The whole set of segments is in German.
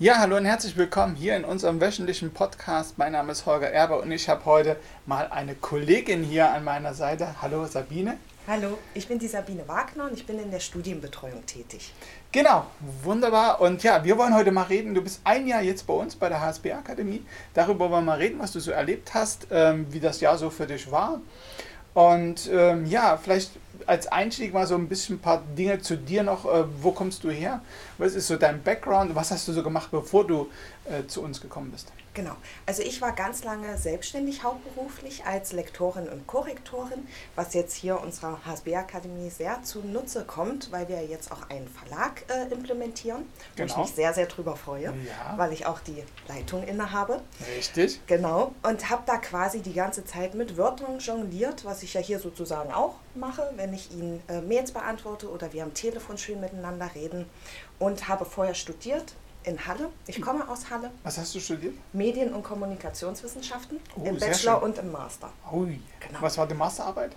Ja, hallo und herzlich willkommen hier in unserem wöchentlichen Podcast. Mein Name ist Holger Erber und ich habe heute mal eine Kollegin hier an meiner Seite. Hallo Sabine. Hallo, ich bin die Sabine Wagner und ich bin in der Studienbetreuung tätig. Genau, wunderbar. Und ja, wir wollen heute mal reden. Du bist ein Jahr jetzt bei uns bei der HSB Akademie. Darüber wollen wir mal reden, was du so erlebt hast, ähm, wie das Jahr so für dich war. Und ähm, ja, vielleicht als Einstieg mal so ein bisschen ein paar Dinge zu dir noch. Äh, wo kommst du her? Was ist so dein Background? Was hast du so gemacht, bevor du äh, zu uns gekommen bist? Genau. Also ich war ganz lange selbstständig hauptberuflich als Lektorin und Korrektorin, was jetzt hier unserer HSB-Akademie sehr zunutze kommt, weil wir jetzt auch einen Verlag äh, implementieren, wo ich Genau. mich sehr, sehr drüber freue, Ja. weil ich auch die Leitung innehabe. Richtig. Genau. Und habe da quasi die ganze Zeit mit Wörtern jongliert, was ich ja hier sozusagen auch mache, wenn ich Ihnen äh, Mails beantworte oder wir am Telefon schön miteinander reden. Und habe vorher studiert in Halle. Ich komme aus Halle. Was hast du studiert? Medien- und Kommunikationswissenschaften Oh, im Bachelor schön. und im Master. Ui. Genau. Was war die Masterarbeit?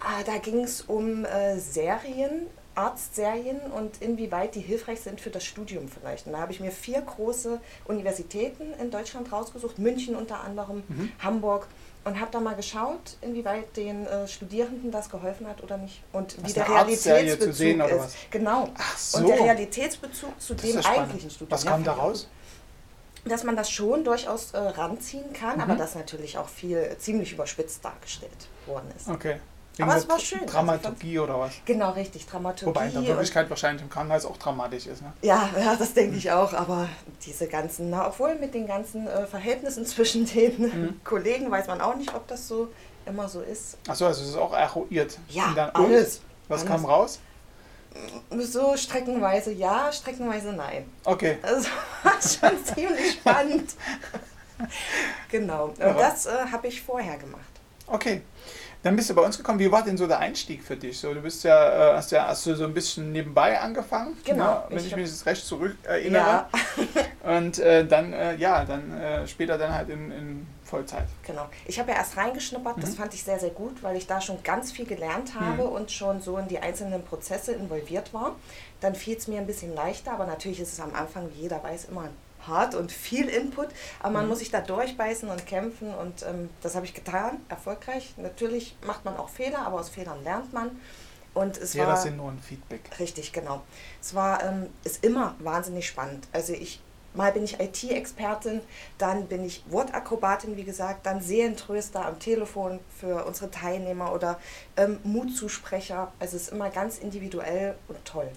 Ah, da ging es um äh, Serien, Arztserien und inwieweit die hilfreich sind für das Studium vielleicht. Und da habe ich mir vier große Universitäten in Deutschland rausgesucht, München unter anderem, Mhm. Hamburg. Und habe da mal geschaut, inwieweit den äh, Studierenden das geholfen hat oder nicht. Und Was, wie der Realitätsbezug zu sehen oder ist. was? Genau. So. Und der Realitätsbezug zu Das dem eigentlichen Studium. Was kam da raus? Dass man das schon durchaus äh, ranziehen kann, Mhm. aber das natürlich auch viel ziemlich überspitzt dargestellt worden ist. Okay. Aber es war schön. Also Dramaturgie oder was? Genau, richtig, Dramaturgie. Wobei in der Wirklichkeit wahrscheinlich im Krankenhaus auch dramatisch ist. Ne? Ja, ja, das denke ich auch, aber diese ganzen, na, obwohl mit den ganzen äh, Verhältnissen zwischen den Mhm. Kollegen weiß man auch nicht, ob das so immer so ist. Achso, also es ist auch eruiert. Ja, dann, alles. Was alles. kam raus? So streckenweise ja, streckenweise nein. Okay. Also war schon ziemlich spannend. genau, und das äh, habe ich vorher gemacht. Okay. Dann bist du bei uns gekommen. Wie war denn so der Einstieg für dich? So, du bist ja, äh, hast ja hast du so ein bisschen nebenbei angefangen. Genau. Ne? Wenn Ich ich, mich jetzt recht zurück erinnere. Ja, Und äh, dann, äh, ja, dann äh, später dann halt in, in Vollzeit. genau. Ich habe ja erst reingeschnuppert, das Mhm. fand ich sehr, sehr gut, weil ich da schon ganz viel gelernt habe und schon so in die einzelnen Prozesse involviert war. Dann fiel es mir ein bisschen leichter, aber natürlich ist es am Anfang, wie jeder weiß, immer hart und viel Input, aber man Mhm. muss sich da durchbeißen und kämpfen und ähm, das habe ich getan, erfolgreich. Natürlich macht man auch Fehler, aber aus Fehlern lernt man. Und es Ja, war sind nur ein Feedback. Richtig, genau. Es war, ähm, ist immer wahnsinnig spannend. Also ich, mal bin ich IT-Expertin, dann bin ich Wortakrobatin, wie gesagt, dann Seelentröster am Telefon für unsere Teilnehmer oder ähm, Mutzusprecher. Also es ist immer ganz individuell und toll.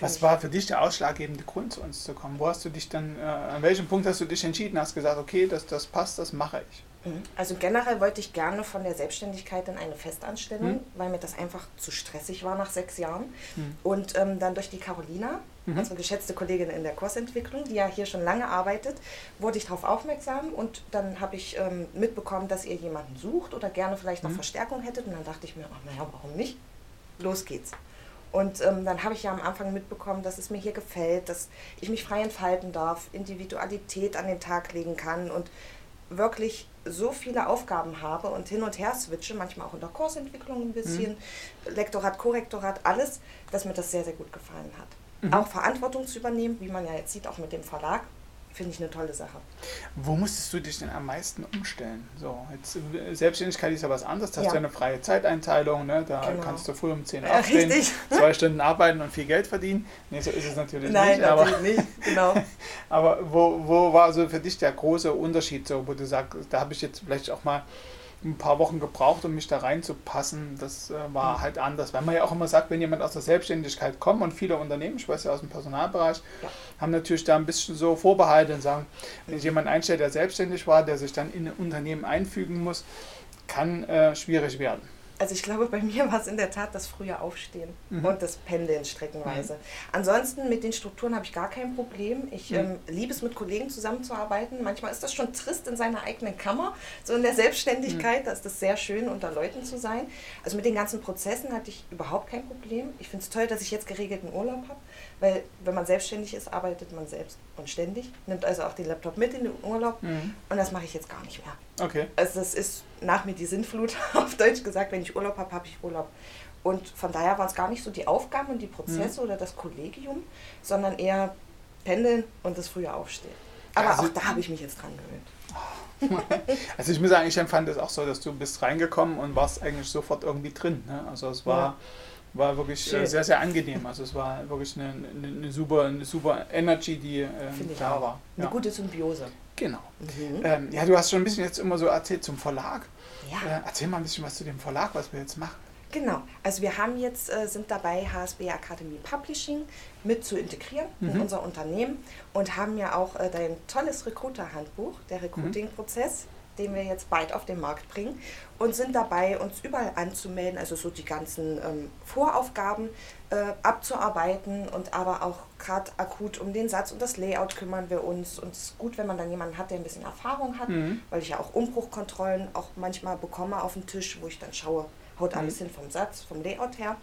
Was war für dich der ausschlaggebende Grund, zu uns zu kommen? Wo hast du dich dann, äh, an welchem Punkt hast du dich entschieden? Hast gesagt, okay, das, das passt, das mache ich. Mhm. Also generell wollte ich gerne von der Selbstständigkeit in eine Festanstellung, Mhm. weil mir das einfach zu stressig war nach sechs Jahren. Mhm. Und ähm, dann durch die Carolina, Mhm. unsere geschätzte Kollegin in der Kursentwicklung, die ja hier schon lange arbeitet, wurde ich darauf aufmerksam und dann habe ich ähm, mitbekommen, dass ihr jemanden sucht oder gerne vielleicht noch Mhm. Verstärkung hättet. Und dann dachte ich mir, ach naja, warum nicht? Los geht's. Und ähm, dann habe ich ja am Anfang mitbekommen, dass es mir hier gefällt, dass ich mich frei entfalten darf, Individualität an den Tag legen kann und wirklich so viele Aufgaben habe und hin und her switche, manchmal auch in der Kursentwicklung ein bisschen, Lektorat, Korrektorat, alles, dass mir das sehr, sehr gut gefallen hat. Mhm. Auch Verantwortung zu übernehmen, wie man ja jetzt sieht, auch mit dem Verlag, finde ich eine tolle Sache. Wo musstest du dich denn am meisten umstellen? So, jetzt, äh, Selbstständigkeit ist ja was anderes, da hast Ja. du ja eine freie Zeiteinteilung, ne? da Genau. kannst du früh um 10 Ja, aufstehen, richtig. zwei Stunden arbeiten und viel Geld verdienen. Nee, so ist es natürlich Nein, nicht, aber, natürlich nicht, genau. aber wo, wo war so für dich der große Unterschied, so, wo du sagst, da habe ich jetzt vielleicht auch mal ein paar Wochen gebraucht, um mich da reinzupassen. Das äh, war halt anders, weil man ja auch immer sagt, wenn jemand aus der Selbstständigkeit kommt und viele Unternehmen, ich weiß ja aus dem Personalbereich, haben natürlich da ein bisschen so Vorbehalte und sagen, wenn ich jemanden einstellt, der selbstständig war, der sich dann in ein Unternehmen einfügen muss, kann äh, schwierig werden. Also ich glaube, bei mir war es in der Tat das frühe Aufstehen Mhm. und das Pendeln streckenweise. Ansonsten mit den Strukturen habe ich gar kein Problem. Ich Mhm. ähm, liebe es, mit Kollegen zusammenzuarbeiten. Manchmal ist das schon trist in seiner eigenen Kammer, so in der Selbstständigkeit. Mhm. Da ist es sehr schön, unter Leuten zu sein. Also mit den ganzen Prozessen hatte ich überhaupt kein Problem. Ich finde es toll, dass ich jetzt geregelten Urlaub habe, weil wenn man selbstständig ist, arbeitet man selbst und ständig. Nimmt also auch den Laptop mit in den Urlaub Mhm. und das mache ich jetzt gar nicht mehr. Okay. Also das ist nach mir die Sinnflut, auf Deutsch gesagt, wenn ich Urlaub habe, habe ich Urlaub. Und von daher waren es gar nicht so die Aufgaben und die Prozesse oder das Kollegium, sondern eher Pendeln und das frühe Aufstehen. Aber Also- auch da habe ich mich jetzt dran gewöhnt. Also ich muss sagen, ich empfand es auch so, dass du bist reingekommen und warst eigentlich sofort irgendwie drin. Ne? Also es war, Ja. War wirklich äh, Schön. sehr, sehr angenehm. Also es war wirklich eine, eine, eine super, eine super Energy, die ähm, da auch. war. Eine Ja. gute Symbiose. Genau. Mhm. Ähm, ja, du hast schon ein bisschen jetzt immer so erzählt zum Verlag. Ja. Äh, erzähl mal ein bisschen was zu dem Verlag, was wir jetzt machen. Genau, also wir haben jetzt, äh, sind dabei, HSB Academy Publishing mit zu integrieren in Mhm. unser Unternehmen und haben ja auch äh, dein tolles Recruiter-Handbuch, der Recruiting-Prozess, den wir jetzt bald auf den Markt bringen und sind dabei, uns überall anzumelden, also so die ganzen ähm, Voraufgaben äh, abzuarbeiten und aber auch gerade akut um den Satz und das Layout kümmern wir uns und es ist gut, wenn man dann jemanden hat, der ein bisschen Erfahrung hat, Mhm. weil ich ja auch Umbruchkontrollen auch manchmal bekomme auf den Tisch, wo ich dann schaue, haut alles hin vom Satz, vom Layout her.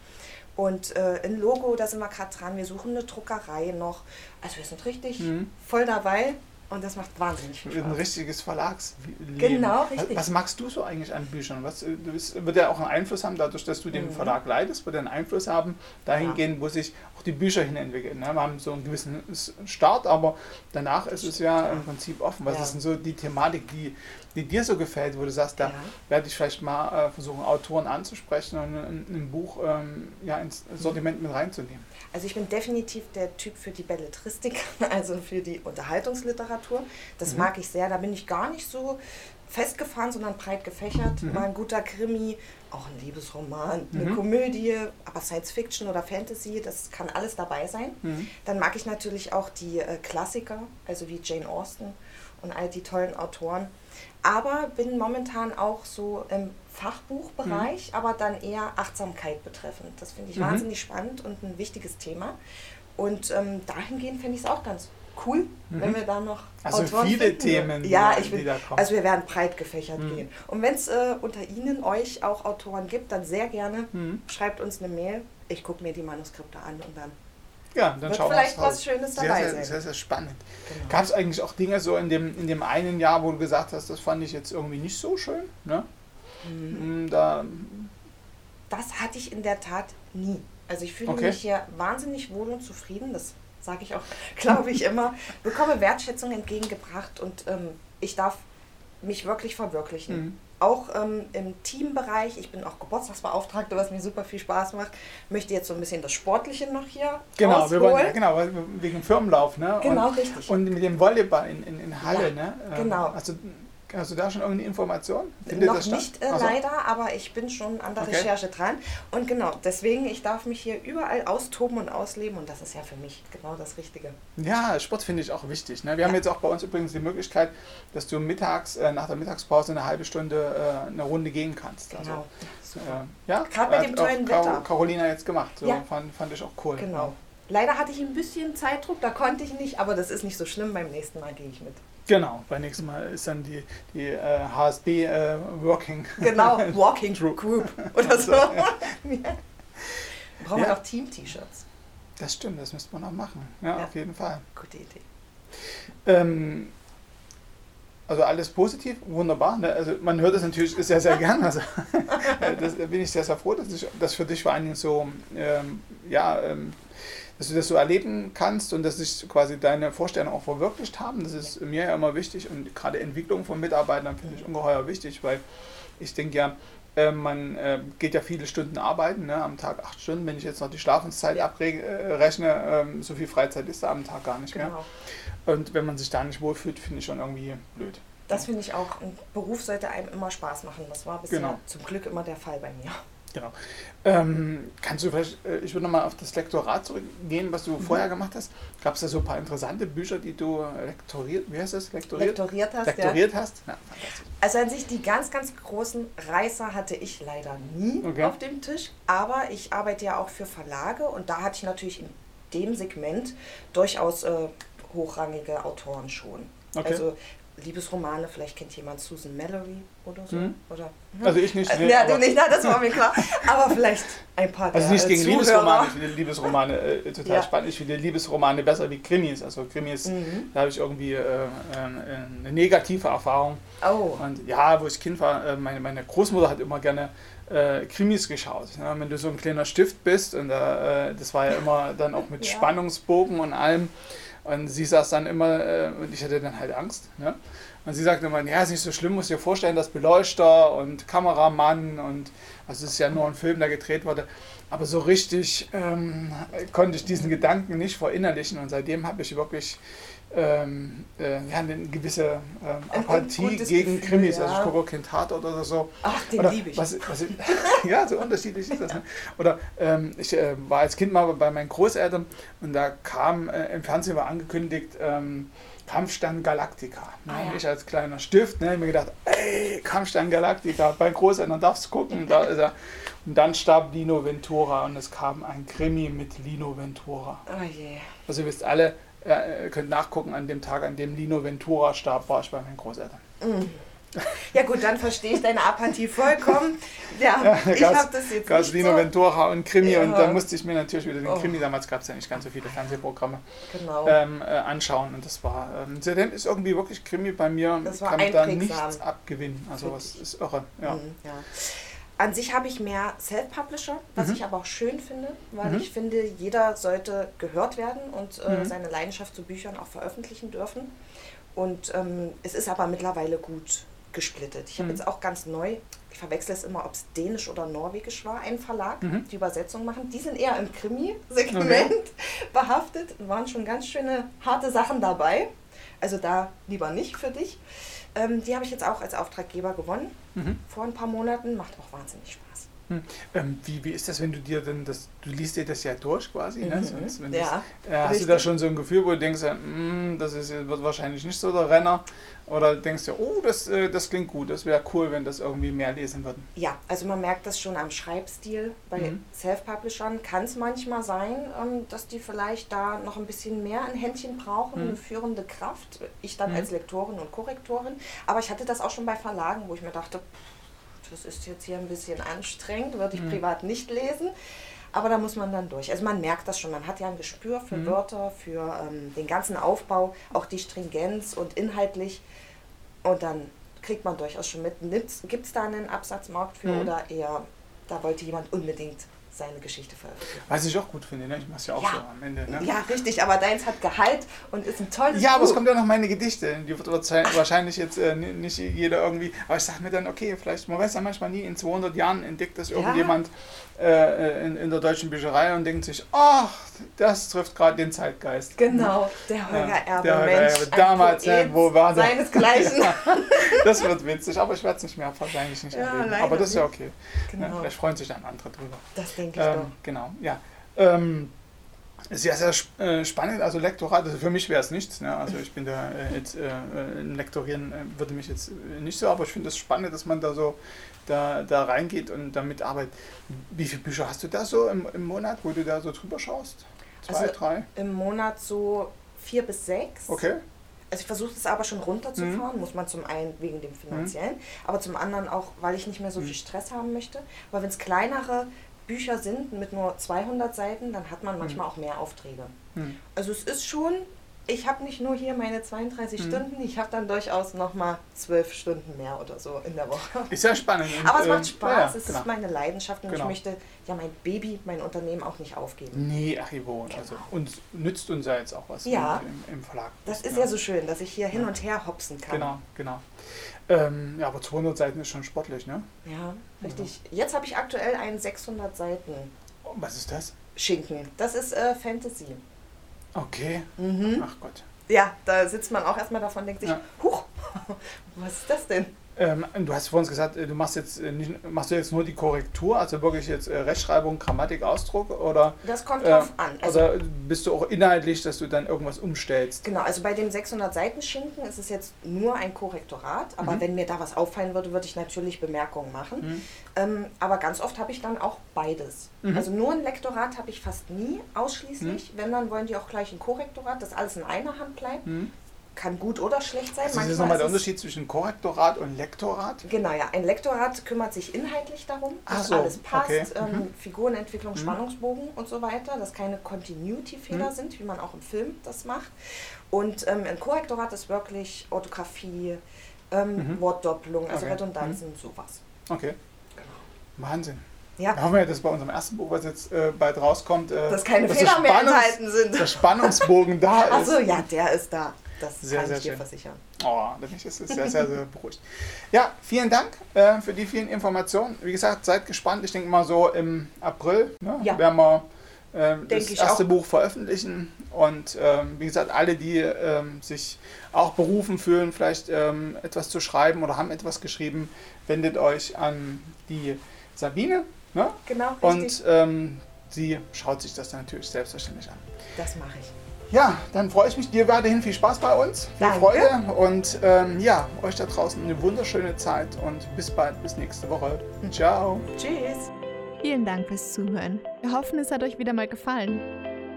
Und äh, ein Logo, da sind wir gerade dran. Wir suchen eine Druckerei noch. Also wir sind richtig Mhm. voll dabei und das macht wahnsinnig viel Ein Spaß. richtiges Verlagsleben. Genau, Was, richtig. was magst du so eigentlich an Büchern? Was, äh, du bist, wird ja auch einen Einfluss haben, dadurch, dass du den Mhm. Verlag leitest, wird er einen Einfluss haben, dahingehend, wo sich auch die Bücher hin entwickeln. Ne? Wir haben so einen gewissen Start, aber danach ist es ja im Prinzip offen. Was Ja. ist denn so die Thematik, die, die dir so gefällt, wo du sagst, da Ja. werde ich vielleicht mal äh, versuchen, Autoren anzusprechen und ein, ein Buch ähm, ja, ins Sortiment mit reinzunehmen? Also ich bin definitiv der Typ für die Belletristik, also für die Unterhaltungsliteratur. Das Mhm. mag ich sehr. Da bin ich gar nicht so festgefahren, sondern breit gefächert. Mhm. Mal ein guter Krimi, auch ein Liebesroman, eine Mhm. Komödie, aber Science Fiction oder Fantasy, das kann alles dabei sein. Mhm. Dann mag ich natürlich auch die äh, Klassiker, also wie Jane Austen und all die tollen Autoren. Aber bin momentan auch so im Fachbuchbereich, aber dann eher Achtsamkeit betreffend. Das finde ich Mhm. wahnsinnig spannend und ein wichtiges Thema. Und ähm, dahingehend fände ich es auch ganz cool, Mhm. wenn wir da noch Also Autoren viele finden. Themen, ja, ich kommen. also wir werden breit gefächert Mhm. gehen. Und wenn es äh, unter Ihnen, euch auch Autoren gibt, dann sehr gerne Mhm. schreibt uns eine Mail. Ich gucke mir die Manuskripte an und dann Ja, dann wird schauen wir vielleicht uns raus. was Schönes Sehr, dabei sehr, sein. sehr, sehr spannend. Genau. Gab es eigentlich auch Dinge so in dem, in dem einen Jahr, wo du gesagt hast, das fand ich jetzt irgendwie nicht so schön? Ne? Mhm. Mm, Da, Das hatte ich in der Tat nie. Also ich fühle Okay. mich hier wahnsinnig wohl und zufrieden. Das sage ich auch, glaube ich immer. Bekomme Wertschätzung entgegengebracht und ähm, ich darf mich wirklich verwirklichen. Mhm. Auch ähm, im Teambereich, ich bin auch Geburtstagsbeauftragte, was mir super viel Spaß macht. Möchte jetzt so ein bisschen das Sportliche noch hier genau, wir wollen, genau, wegen Firmenlauf, ne? Genau, und, richtig. Und mit dem Volleyball in, in, in Halle, Ja, ne? genau. Also, hast du da schon irgendeine Information? Findet Noch nicht äh, so. leider, aber ich bin schon an der Okay. Recherche dran. Und genau, deswegen, ich darf mich hier überall austoben und ausleben und das ist ja für mich genau das Richtige. Ja, Sport finde ich auch wichtig. Ne? Wir haben Ja. jetzt auch bei uns übrigens die Möglichkeit, dass du mittags, äh, nach der Mittagspause eine halbe Stunde äh, eine Runde gehen kannst. Also, Genau. Äh, ja, Gerade hat dem tollen Wetter. Carolina jetzt gemacht. So, Ja. fand, fand ich auch cool. Genau. Leider hatte ich ein bisschen Zeitdruck, da konnte ich nicht, aber das ist nicht so schlimm. Beim nächsten Mal gehe ich mit. Genau, beim nächsten Mal ist dann die, die äh, HSB äh, Working. Genau, Walking. Group oder so. ja. Brauchen wir Ja. noch Team-T-Shirts. Das stimmt, das müsste man auch machen. Ja, Ja. auf jeden Fall. Gute Idee. Ähm, also alles positiv, wunderbar. Ne? Also man hört es natürlich sehr, sehr gern. Also, äh, das, da bin ich sehr, sehr froh, dass ich, das für dich vor allen Dingen so, ähm, ja, ähm, dass du das so erleben kannst und dass sich quasi deine Vorstellungen auch verwirklicht haben. Das ist mir ja immer wichtig und gerade Entwicklung von Mitarbeitern finde ich ungeheuer wichtig, weil ich denke ja, äh, man äh, geht ja viele Stunden arbeiten, ne? am Tag acht Stunden. Wenn ich jetzt noch die Schlafenszeit abrechne, ähm, so viel Freizeit ist da am Tag gar nicht mehr. Genau. Und wenn man sich da nicht wohlfühlt, finde ich schon irgendwie blöd. Das finde ich auch, ein Beruf sollte einem immer Spaß machen. Das war bisher Genau. zum Glück immer der Fall bei mir. Genau. Ähm, kannst du vielleicht, äh, ich würde nochmal auf das Lektorat zurückgehen, was du vorher gemacht hast. Gab es da so ein paar interessante Bücher, die du lektoriert, wie heißt das? Lektoriert? Lektoriert hast, ja. Lektoriert hast? Ja. Also an sich die ganz, ganz großen Reißer hatte ich leider nie Okay. auf dem Tisch. Aber ich arbeite ja auch für Verlage und da hatte ich natürlich in dem Segment durchaus äh, hochrangige Autoren schon. Okay. Also Liebesromane, vielleicht kennt jemand Susan Mallory oder so. Mhm. Oder, Also ich nicht. Also, nee, ja, du nicht, na, das war mir klar. Aber vielleicht ein paar Also nicht äh, gegen Zuhörer. Liebesromane, ich finde Liebesromane äh, total Ja. spannend. Ich finde Liebesromane besser wie Krimis. Also Krimis, Mhm. da habe ich irgendwie äh, äh, eine negative Erfahrung. Oh, Und ja, wo ich Kind war, äh, meine, meine Großmutter hat immer gerne äh, Krimis geschaut. Ja, wenn du so ein kleiner Stift bist, und äh, äh, das war ja immer dann auch mit Ja. Spannungsbogen und allem. Und sie saß dann immer, äh, und ich hatte dann halt Angst. Ne? Und sie sagte immer, ja, ist nicht so schlimm, muss dir vorstellen, dass Beleuchter und Kameramann und, also es ist ja nur ein Film, der gedreht wurde. Aber so richtig ähm, konnte ich diesen Gedanken nicht verinnerlichen und seitdem habe ich wirklich ähm, äh, ja, eine gewisse ähm, Ein Apathie gegen Gefühl, Krimis. ja. Also ich gucke auch kein Tatort oder so. Ach, den Oder liebe ich. Was, was, ja, so unterschiedlich ist das. Ne? Oder ähm, ich äh, war als Kind mal bei meinen Großeltern und da kam äh, im Fernsehen war angekündigt ähm, Kampfstern Galactica. Ne? Ah, ja. Ich als kleiner Stift ne, mir gedacht, ey, Kampfstern Galactica, bei Großeltern darfst du gucken. Da ist er. Und dann starb Lino Ventura und es kam ein Krimi mit Lino Ventura. Oh je. Also ihr wisst alle, ihr könnt nachgucken, an dem Tag, an dem Lino Ventura starb, war ich bei meinen Großeltern. Ja gut, dann verstehe ich deine Apathie vollkommen. Ja, Ja, ich Gas- habe das jetzt Gab nicht Lino so. Ventura und Krimi und Ja. da musste ich mir natürlich wieder den Oh. Krimi, damals gab es ja nicht ganz so viele Fernsehprogramme, Genau. ähm, äh, anschauen und das war, ähm, seitdem ist irgendwie wirklich Krimi bei mir, Das war kann da nichts abgewinnen, also was dich. ist irre, ja. Mhm, ja. An sich habe ich mehr Self-Publisher, was Mhm. ich aber auch schön finde, weil Mhm. ich finde, jeder sollte gehört werden und äh, Mhm. seine Leidenschaft zu Büchern auch veröffentlichen dürfen. Und ähm, es ist aber mittlerweile gut gesplittet. Ich habe Mhm. jetzt auch ganz neu, ich verwechsel es immer, ob es dänisch oder norwegisch war, einen Verlag, Mhm. die Übersetzung machen. Die sind eher im Krimi-Segment behaftet und waren schon ganz schöne harte Sachen dabei. Also da lieber nicht für dich. Ähm, die habe ich jetzt auch als Auftraggeber gewonnen Mhm. vor ein paar Monaten. Macht auch wahnsinnig Spaß. Hm. Ähm, wie, wie ist das, wenn du dir denn das, du liest dir das ja durch quasi, ne? Mhm. Sonst, wenn Ja, das, äh, hast du da schon so ein Gefühl, wo du denkst, ja, "Hm, das ist, wird wahrscheinlich nicht so der Renner oder denkst du, oh, das, äh, das klingt gut, das wäre cool, wenn das irgendwie mehr lesen würden. Ja, also man merkt das schon am Schreibstil. Bei Mhm. Self-Publishern kann es manchmal sein, ähm, dass die vielleicht da noch ein bisschen mehr ein Händchen brauchen, Mhm. eine führende Kraft. Ich dann Mhm. als Lektorin und Korrektorin. Aber ich hatte das auch schon bei Verlagen, wo ich mir dachte, pff, das ist jetzt hier ein bisschen anstrengend, würde ich Mhm. privat nicht lesen. Aber da muss man dann durch. Also man merkt das schon. Man hat ja ein Gespür für Mhm. Wörter, für ähm, den ganzen Aufbau, auch die Stringenz und inhaltlich. Und dann kriegt man durchaus schon mit, gibt es da einen Absatzmarkt für Mhm. oder eher, da wollte jemand unbedingt seine Geschichte veröffentlichen. Was ich auch gut finde, ne? ich mache es ja auch Ja. so am Ende. Ne? Ja, richtig, aber deins hat Gehalt und ist ein tolles Ja, aber es kommt ja noch meine Gedichte. Die wird wahrscheinlich- jetzt äh, ni- nicht jeder irgendwie. Aber ich sage mir dann, okay, vielleicht, man weiß ja manchmal nie, in 200 Jahren entdeckt das irgendjemand äh, in, in der deutschen Bücherei und denkt sich, ach, das trifft gerade den Zeitgeist. Genau, der Holger Ja, Erbe, der Holger Mensch, Erbe. Damals, Poet ne, wo war der? Seinesgleichen. Ja, das wird witzig, aber ich werde es nicht mehr, wahrscheinlich nicht Ja, erleben. Aber das ist ja okay. Genau, Ja, vielleicht freuen sich dann andere drüber. das denke ich Ähm, doch. genau, ja. Ähm, sehr, sehr äh, spannend. Also Lektorat, also für mich wäre es nichts. Ne? Also ich bin da äh, jetzt, äh, äh, im Lektorieren äh, würde mich jetzt äh, nicht so, aber ich finde es spannend, dass man da so da, da reingeht und damit arbeitet. Wie viele Bücher hast du da so im, im Monat, wo du da so drüber schaust? Zwei, Also- drei? Im Monat so vier bis sechs. Okay. Also ich versuche es aber schon runterzufahren, Mhm. muss man zum einen wegen dem finanziellen, aber zum anderen auch, weil ich nicht mehr so Mhm. viel Stress haben möchte. Weil wenn es kleinere Bücher sind mit nur 200 Seiten, dann hat man manchmal auch mehr Aufträge. Hm. Also es ist schon, ich habe nicht nur hier meine 32 Mhm. Stunden, ich habe dann durchaus nochmal 12 Stunden mehr oder so in der Woche. Ist ja spannend. Und, Aber es macht Spaß, ja, ja, es genau. ist meine Leidenschaft und Genau. ich möchte ja mein Baby, mein Unternehmen auch nicht aufgeben. Nee, Archivo. Also, Genau. uns nützt uns ja jetzt auch was Ja. im, im Verlag. Das ist ja so schön, dass ich hier hin Ja. und her hopsen kann. Genau, genau. Ähm, ja, aber 200 Seiten ist schon sportlich, ne? Ja, richtig. Jetzt habe ich aktuell einen 600 Seiten Oh, was ist das? Schinken. Das ist äh, Fantasy. Okay. Mhm. Ach Gott. Ja, da sitzt man auch erstmal davon und denkt sich, Ja. huch, was ist das denn? Ähm, du hast vorhin gesagt, äh, du machst jetzt äh, nicht, machst du jetzt nur die Korrektur, also wirklich jetzt äh, Rechtschreibung, Grammatik, Ausdruck oder, Das kommt äh, drauf an. Also, oder bist du auch inhaltlich, dass du dann irgendwas umstellst? Genau, also bei dem 600 Seiten Schinken ist es jetzt nur ein Korrektorat, aber Mhm. wenn mir da was auffallen würde, würde ich natürlich Bemerkungen machen. Hm? Ähm, aber ganz oft habe ich dann auch beides. Mhm. Also nur ein Lektorat habe ich fast nie ausschließlich. Wenn, dann wollen die auch gleich ein Korrektorat, dass alles in einer Hand bleibt. Kann gut oder schlecht sein. Also das ist nochmal der Unterschied zwischen Korrektorat und Lektorat? Genau, ja. Ein Lektorat kümmert sich inhaltlich darum, dass so, alles passt, okay. ähm, Mhm. Figurenentwicklung, Mhm. Spannungsbogen und so weiter, dass keine Continuity-Fehler Mhm. sind, wie man auch im Film das macht. Und ähm, ein Korrektorat ist wirklich Orthographie, ähm, Mhm. Wortdoppelung, also Okay. Redundanzen, sowas. Okay. Wahnsinn. Ja. Da hoffen wir, dass bei unserem ersten Buch, was jetzt äh, bald rauskommt, äh, dass keine dass Fehler mehr enthalten sind. Der Spannungsbogen da ist. Achso, ja, der ist da. Das sehr, kann sehr ich dir schön. versichern. Oh, da bin ich sehr, sehr, sehr beruhigt. Ja, vielen Dank äh, für die vielen Informationen. Wie gesagt, seid gespannt. Ich denke mal so im April ne, ja. werden wir äh, das erste auch. Buch veröffentlichen. Und ähm, wie gesagt, alle, die ähm, sich auch berufen fühlen, vielleicht ähm, etwas zu schreiben oder haben etwas geschrieben, wendet euch an die Sabine. Ne? Genau. Richtig. Und ähm, sie schaut sich das natürlich selbstverständlich an. Das mache ich. Ja, dann freue ich mich. Dir weiterhin viel Spaß bei uns, viel Danke. Freude und ähm, ja, euch da draußen eine wunderschöne Zeit und bis bald, bis nächste Woche. Ciao. Tschüss. Vielen Dank fürs Zuhören. Wir hoffen, es hat euch wieder mal gefallen.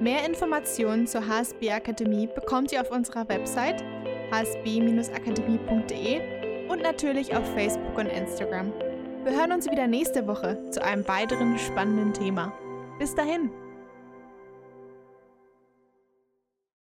Mehr Informationen zur HSB Akademie bekommt ihr auf unserer Website hsb-akademie.de und natürlich auf Facebook und Instagram. Wir hören uns wieder nächste Woche zu einem weiteren spannenden Thema. Bis dahin!